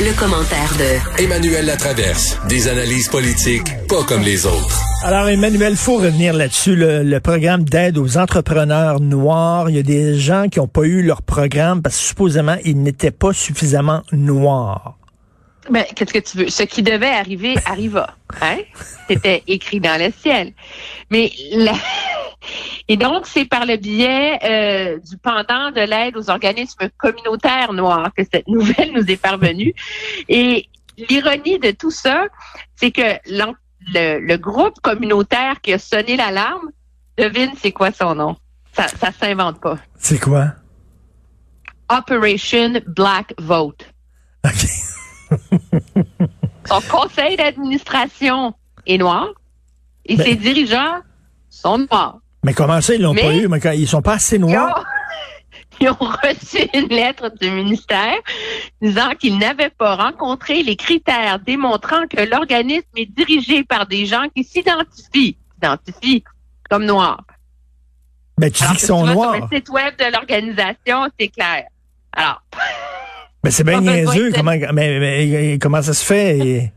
Le, commentaire de Emmanuel Latraverse. Des analyses politiques pas comme les autres. Alors, Emmanuel, faut revenir là-dessus. Le, programme d'aide aux entrepreneurs noirs, il y a des gens qui n'ont pas eu leur programme parce que supposément, ils n'étaient pas suffisamment noirs. Ben, qu'est-ce que tu veux? Ce qui devait arriver arriva. Hein? C'était écrit dans le ciel. Mais la... Et donc, c'est par le biais euh, du pendant de l'aide aux organismes communautaires noirs que cette nouvelle nous est parvenue. Et l'ironie de tout ça, c'est que le, le, groupe communautaire qui a sonné l'alarme, devine c'est quoi son nom. Ça, ça s'invente pas. C'est quoi? Operation Black Vote. Son conseil d'administration est noir et ben ses dirigeants sont noirs. Mais comment ça, ils l'ont pas eu? Mais ils sont pas assez noirs? Ils ont, reçu une lettre du ministère disant qu'ils n'avaient pas rencontré les critères démontrant que l'organisme est dirigé par des gens qui s'identifient, s'identifient comme noirs. Mais tu dis qu'ils sont noirs. Sur le site web de l'organisation, c'est clair. Alors. Mais c'est bien niaiseux. Comment, mais, comment ça se fait?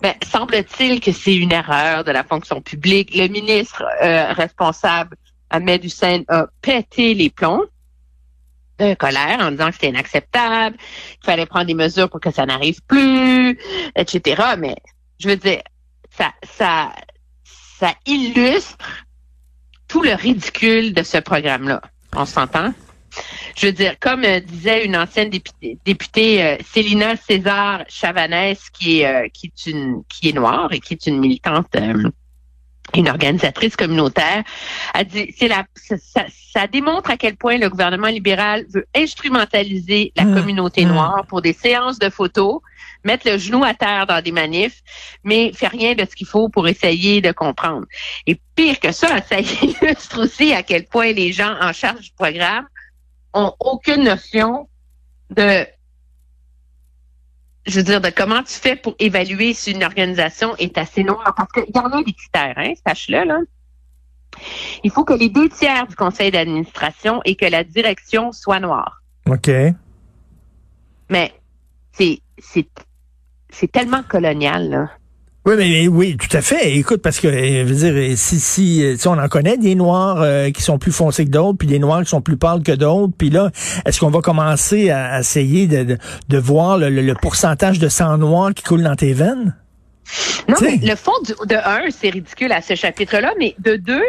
Ben, semble-t-il que c'est une erreur de la fonction publique. Le ministre euh, responsable, Ahmed Hussein, a pété les plombs de colère en disant que c'était inacceptable, qu'il fallait prendre des mesures pour que ça n'arrive plus, etc. Mais je veux dire, ça, ça, ça illustre tout le ridicule de ce programme-là. On s'entend? Je veux dire, comme euh, disait une ancienne députée, euh, Célina César Chavanès, qui est, euh, qui est une qui est noire et qui est une militante une organisatrice communautaire, a dit c'est la ça, ça, démontre à quel point le gouvernement libéral veut instrumentaliser la mmh. communauté mmh. noire pour des séances de photos, mettre le genou à terre dans des manifs, mais fait rien de ce qu'il faut pour essayer de comprendre. Et pire que ça, ça illustre aussi à quel point les gens en charge du programme ont aucune notion de je veux dire, de comment tu fais pour évaluer si une organisation est assez noire. Parce qu'il y en a des critères, hein, sache-le, là. Il faut que les deux tiers du conseil d'administration et que la direction soient noirs. OK. Mais c'est, c'est, c'est tellement colonial, là. Oui, mais oui, tout à fait. Écoute, parce que je veux dire, si, si, si on en connaît des noirs euh, qui sont plus foncés que d'autres, puis des noirs qui sont plus pâles que d'autres, puis là, est-ce qu'on va commencer à, essayer de, de, voir le, pourcentage de sang noir qui coule dans tes veines? Non, mais le fond de un, c'est ridicule à ce chapitre-là, mais de deux,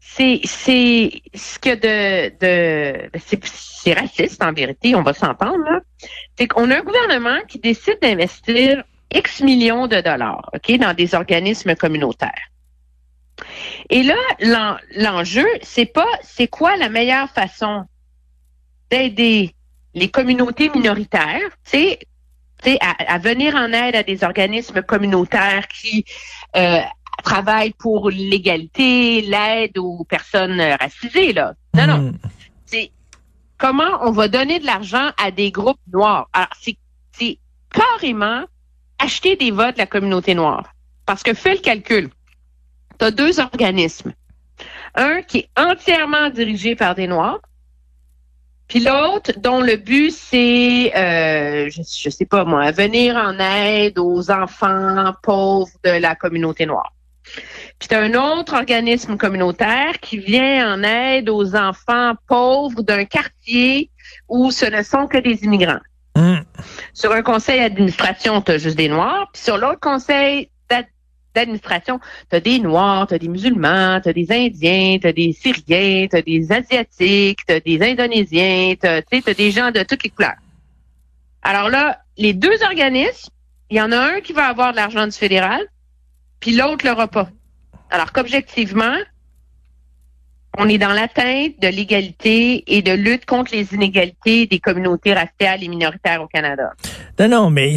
c'est c'est ce que de de ben, c'est raciste en vérité, on va s'entendre là. C'est qu'on a un gouvernement qui décide d'investir X millions de dollars, OK, dans des organismes communautaires. Et là, l'enjeu, c'est pas c'est quoi la meilleure façon d'aider les communautés minoritaires, c'est à, à, venir en aide à des organismes communautaires qui euh, travaillent pour l'égalité, l'aide aux personnes racisées. Là. Non, non. Hmm. C'est comment on va donner de l'argent à des groupes noirs. Alors, c'est carrément acheter des votes de la communauté noire. Parce que fais le calcul. Tu as deux organismes. Un qui est entièrement dirigé par des Noirs, puis l'autre dont le but c'est, euh, je, je sais pas moi, venir en aide aux enfants pauvres de la communauté noire. Puis tu un autre organisme communautaire qui vient en aide aux enfants pauvres d'un quartier où ce ne sont que des immigrants. Mm. Sur un conseil d'administration, tu as juste des Noirs. Puis sur l'autre conseil d'administration, tu as des Noirs, tu as des musulmans, tu as des Indiens, tu as des Syriens, tu as des Asiatiques, tu as des Indonésiens, tu as, as des gens de toutes les couleurs. Alors là, les deux organismes, il y en a un qui va avoir de l'argent du fédéral, puis l'autre l'aura pas. Alors qu'objectivement, on est dans l'atteinte de l'égalité et de lutte contre les inégalités des communautés raciales et minoritaires au Canada. Non, non, mais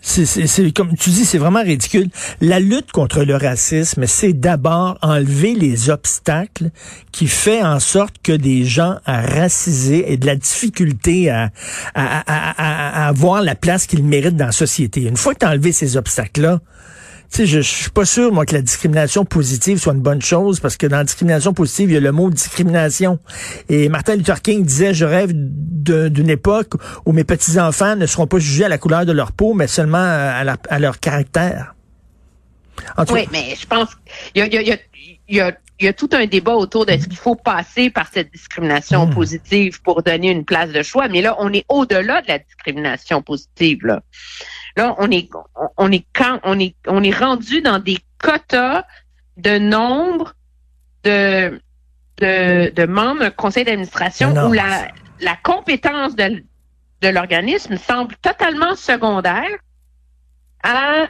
c'est comme tu dis, c'est vraiment ridicule. La lutte contre le racisme, c'est d'abord enlever les obstacles qui fait en sorte que des gens racisés aient de la difficulté à, à, à, à avoir la place qu'ils méritent dans la société. Une fois que tu as enlevé ces obstacles-là, sais, je, suis pas sûr, moi, que la discrimination positive soit une bonne chose, parce que dans la discrimination positive, il y a le mot discrimination. Et Martin Luther King disait, je rêve d'une époque où mes petits-enfants ne seront pas jugés à la couleur de leur peau, mais seulement à, à leur caractère. oui, mais je pense qu'il y a, y, a, y, a, y a, tout un débat autour de ce qu'il faut passer par cette discrimination hmm. positive pour donner une place de choix. Mais là, on est au-delà de la discrimination positive. Là, là on est on est quand on est on est rendu dans des quotas de nombre de de, de membres d'un conseil d'administration où la, la compétence de, de l'organisme semble totalement secondaire à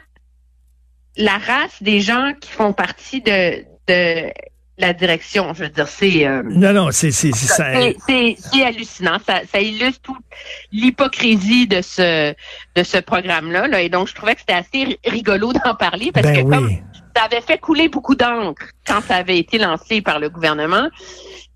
la race des gens qui font partie de, de la direction. Je veux dire, c'est euh, non, non, c'est c'est c'est hallucinant. Ça, ça illustre toute l'hypocrisie de ce de ce programme-là. Là. Et donc, je trouvais que c'était assez rigolo d'en parler parce ben que comme ça avait fait couler beaucoup d'encre quand ça avait été lancé par le gouvernement.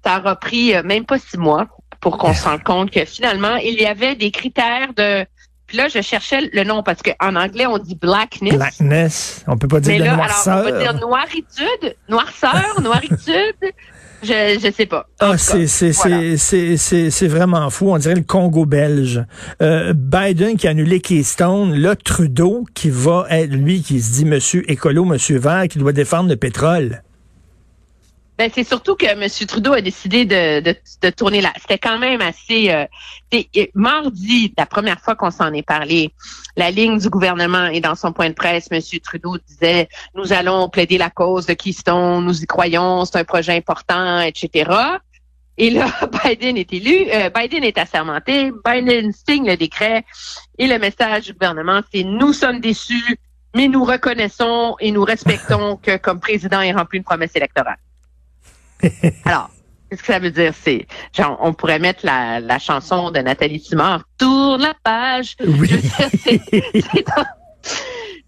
Ça a repris euh, même pas six mois pour qu'on se rende compte que finalement, il y avait des critères de puis là, je cherchais le nom parce qu'en anglais, on dit blackness. Blackness. On peut pas dire Mais là, noirceur. Alors, on peut dire noiritude, noirceur, noiritude. Je je sais pas. Ah, c'est c'est c'est c'est c'est vraiment fou. On dirait le Congo belge. Euh, Biden qui a annulé Keystone, là Trudeau qui va être lui qui se dit Monsieur écolo, Monsieur vert, qui doit défendre le pétrole. Ben, c'est surtout que M. Trudeau a décidé de, de, de tourner là. C'était quand même assez... Euh, mardi, la première fois qu'on s'en est parlé, la ligne du gouvernement et dans son point de presse, M. Trudeau disait, nous allons plaider la cause de Keystone, nous y croyons, c'est un projet important, etc. Et là, Biden est élu, euh, Biden est assermenté, Biden signe le décret et le message du gouvernement, c'est nous sommes déçus, mais nous reconnaissons et nous respectons que comme président, il rempli une promesse électorale. Alors, qu'est-ce que ça veut dire? C'est genre, on pourrait mettre la, la chanson de Nathalie Simard, tourne la page. Oui. c'est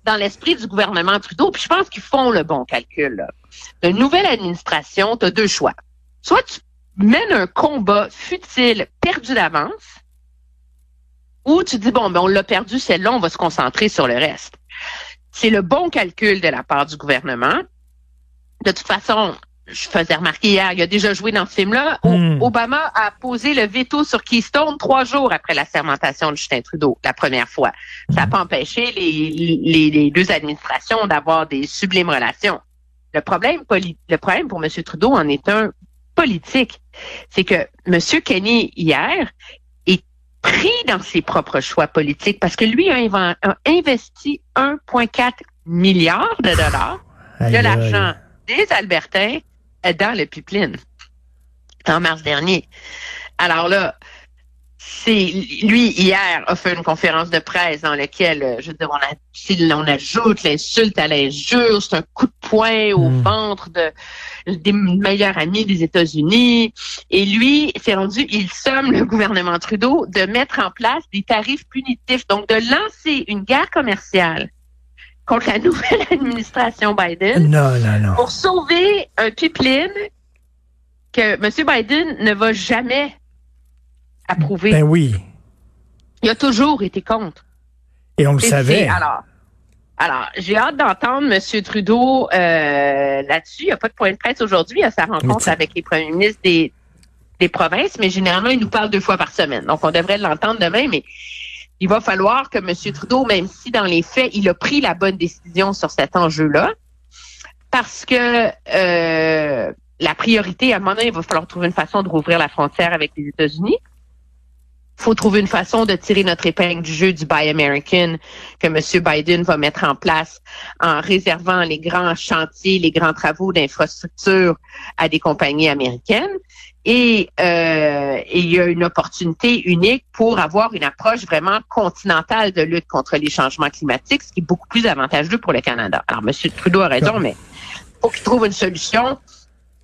dans, l'esprit du gouvernement Trudeau. Puis je pense qu'ils font le bon calcul. Là. Une nouvelle administration, tu as deux choix. Soit tu mènes un combat futile, perdu d'avance, ou tu dis, bon, ben on l'a perdu, celle-là, on va se concentrer sur le reste. C'est le bon calcul de la part du gouvernement. De toute façon, je faisais remarquer hier, il a déjà joué dans ce film-là. Hmm. Obama a posé le veto sur Keystone trois jours après la sermentation de Justin Trudeau, la première fois. Ça n'a pas empêché les, les, deux administrations d'avoir des sublimes relations. Le problème, le problème pour M. Trudeau en est un politique. C'est que M. Kenny, hier, est pris dans ses propres choix politiques parce que lui a, a investi 1,4 milliard de dollars de l'argent des Albertains dans le pipeline en mars dernier. Alors là, c'est lui hier a fait une conférence de presse dans laquelle, euh, je veux dire, on, on ajoute l'insulte à l'injure, c'est un coup de poing au hmm. ventre de des meilleurs amis des États-Unis. Et lui s'est rendu, il somme le gouvernement Trudeau de mettre en place des tarifs punitifs, donc de lancer une guerre commerciale contre la nouvelle administration Biden. Non, non, non. Pour sauver un pipeline que M. Biden ne va jamais approuver. Ben oui. Il a toujours été contre. Et on le savait. Alors, alors j'ai hâte d'entendre M. Trudeau euh, là-dessus. Il n'y a pas de point de presse aujourd'hui. A sa rencontre avec les premiers ministres des, des provinces, mais généralement, il nous parle deux fois par semaine. Donc, on devrait l'entendre demain, mais il va falloir que M. Trudeau, même si dans les faits, il a pris la bonne décision sur cet enjeu-là, parce que euh, la priorité, à un moment il va falloir trouver une façon de rouvrir la frontière avec les États-Unis. Il faut trouver une façon de tirer notre épingle du jeu du Buy American que M. Biden va mettre en place en réservant les grands chantiers, les grands travaux d'infrastructure à des compagnies américaines. Et euh, il y a une opportunité unique pour avoir une approche vraiment continentale de lutte contre les changements climatiques, ce qui est beaucoup plus avantageux pour le Canada. Alors, M. Trudeau a raison, mais il faut qu'il trouve une solution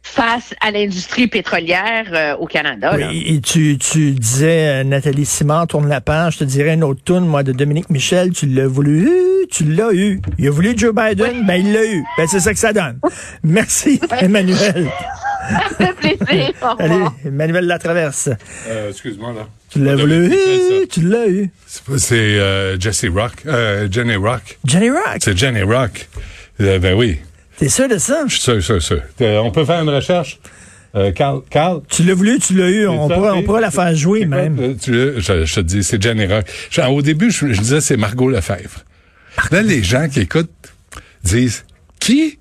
face à l'industrie pétrolière euh, au Canada. Oui, et tu, tu disais, euh, Nathalie Simard, tourne la page, je te dirais une autre tourne, moi, de Dominique Michel, tu l'as voulu, tu l'as eu. Il a voulu Joe Biden, ben il l'a eu. Ben c'est ça que ça donne. Merci, Emmanuel. Ça fait plaisir. Allez, Emmanuel Latraverse. Euh, excuse-moi, là. Tu l'as voulu, tu l'as eu. C'est euh, Jesse Rock, euh, Jenny Rock. Jenny Rock? C'est Jenny Rock. ben oui. T'es sûr de ça? Je suis sûr, sûr, sûr. on peut faire une recherche? Euh, Carl, Carl? Tu l'as voulu, tu l'as eu. On ça, pourra, on pourra la faire jouer même. euh, tu veux, je, je te dis, c'est. Je- au début, je, je disais c'est Margot Lefebvre. Là, les gens qui écoutent disent qui?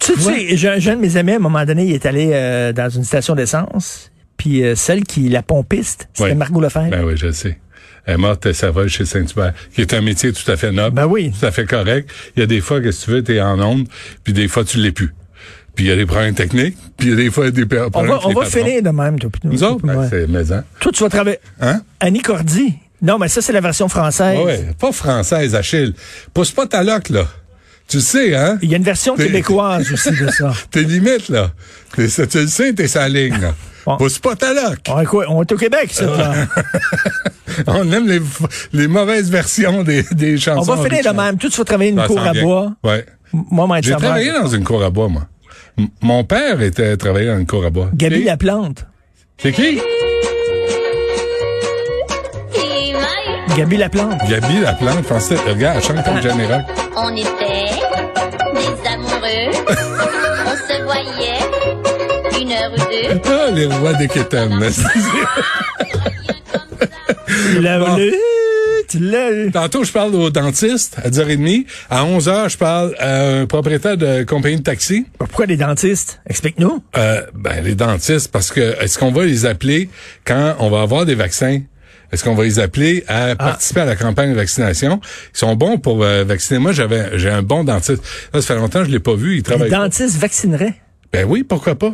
Tu sais, j'ai un jeune de mes amis, à un moment donné, il est allé euh, dans une station d'essence, puis euh, celle qui, la pompiste, c'était. Margot Lefebvre. Ben oui, je le sais. Est morte, serveuse chez Saint-Hubert, qui est un métier tout à fait noble. Ben oui. Tout à fait correct. Il y a des fois que si tu veux, t'es en onde, puis des fois, tu l'es plus. Puis il y a des problèmes techniques, puis il y a des fois des problèmes on va, on va finir de même, toi. puis Nous autres, ben, Ouais. c'est maison. Toi, tu vas travailler. Hein? Annie Cordy. Non, mais ça, c'est la version française. Ouais. Pas française, Achille. Pousse pas ta loque, là. Tu le sais, hein? Il y a une version québécoise aussi de ça. T'es limite, là. Tu le sais, t'es sa ligne, là. Bon. Pousse pas ta loque. On est, quoi? On est au Québec, ça. On aime les, les mauvaises versions des, des chansons. On va finir de même. Toi, tu vas travailler une Ça cour à bien. bois. Ouais. Moi, J'ai travaillé dans une cour à bois, moi. M- mon père était travaillé dans une cour à bois. Gabi Et- Laplante. C'est qui? Gabi Laplante. Gabi la plante. Pensais, regarde, elle chante comme Jenny Rock. On était une heure ou deux. Ah, les rois des Bon. Tantôt, je parle au dentiste à 10h30. À 11h, je parle à un propriétaire de compagnie de taxi. Pourquoi les dentistes? Explique-nous. Euh, ben, les dentistes, parce que est-ce qu'on va les appeler quand on va avoir des vaccins? Est-ce qu'on va les appeler à participer à la campagne de vaccination? Ils sont bons pour euh, vacciner. Moi, j'avais j'ai un bon dentiste. Là, ça fait longtemps que je l'ai pas vu. Il Les travaille. pas. dentistes vaccineraient? Ben oui, pourquoi pas?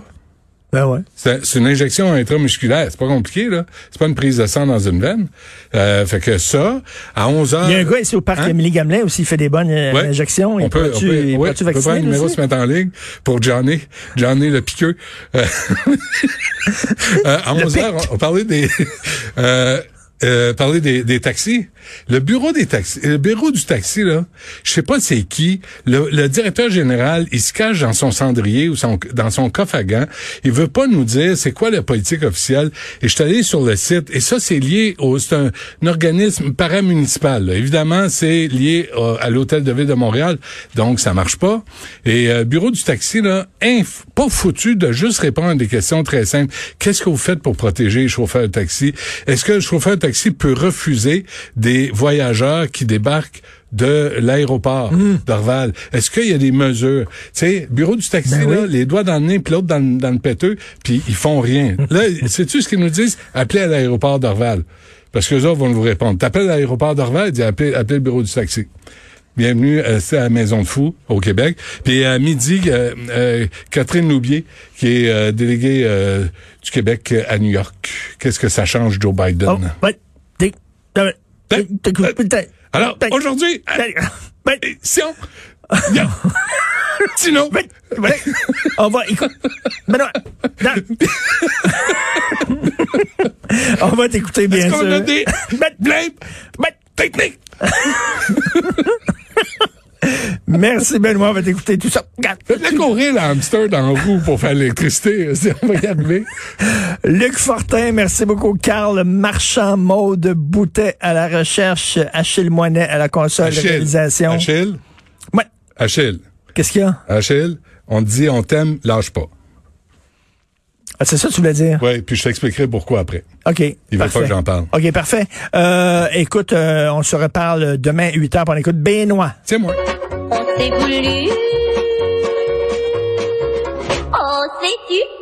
Ben ouais. C'est une injection intramusculaire. C'est pas compliqué, là. C'est pas une prise de sang dans une veine. Euh, fait que ça, à 11 heures. Il y a un gars ici au parc Hein? Émilie Gamelin aussi, il fait des bonnes euh, Ouais. injections. Il On peut, on pourrait-tu- peut, ouais, pourrait-tu on peut prendre le numéro se mettre en ligne pour Johnny, Johnny le piqueux. Euh, euh, à 11 heures, on, on parlait des, euh, euh, parler des, des taxis. Le bureau des taxis, le bureau du taxi là, je sais pas c'est qui. Le, le directeur général, il se cache dans son cendrier ou son, dans son coffre à gants. Il veut pas nous dire c'est quoi la politique officielle. Et je suis allé sur le site et ça c'est lié au, c'est un, organisme paramunicipal. là. Évidemment, c'est lié à l'hôtel de ville de Montréal, donc ça marche pas. Et euh, bureau du taxi là, inf- pas foutu de juste répondre à des questions très simples. Qu'est-ce que vous faites pour protéger les chauffeurs de taxi? Est-ce que le chauffeur de taxi peut refuser des voyageurs qui débarquent de l'aéroport d'Orval. Est-ce qu'il y a des mesures? Tu sais, bureau du taxi, Ben là, oui. les doigts dans le nez, puis l'autre dans, le- dans le péteux, puis ils font rien. Là, sais-tu ce qu'ils nous disent? Appelez à l'aéroport d'Orval. Parce que autres vont vous répondre. T'appelles à l'aéroport d'Orval, dis appelez, appelez le bureau du taxi. Bienvenue euh, c'est à la Maison de Fou, au Québec. Puis à midi, euh, euh, Catherine Loubier, qui est déléguée du Québec à New York. Qu'est-ce que ça change, Joe Biden? Oh, Euh, Alors, aujourd'hui, euh, si on... Sinon, on va, on va t'écouter bien est-ce qu'on a sûr. des techniques? Merci Benoît, on va t'écouter tout ça. Regarde. Faites-le courir, le hamster, dans roue pour faire l'électricité. On va y arriver. Luc Fortin, merci beaucoup. Carl Marchand, Maude Boutet à la recherche, Achille Moinet à la console de Achille. réalisation. Achille? Ouais. Achille. Qu'est-ce qu'il y a? Achille, on te dit on t'aime, lâche pas. Ah, c'est ça que tu voulais dire? Oui, puis je t'expliquerai pourquoi après. OK. Il veut pas que j'en parle. OK, parfait. Euh, écoute, euh, on se reparle demain 8 h pour on écoute Benoît. C'est moi. On s'est voulu. Oh, sais-tu?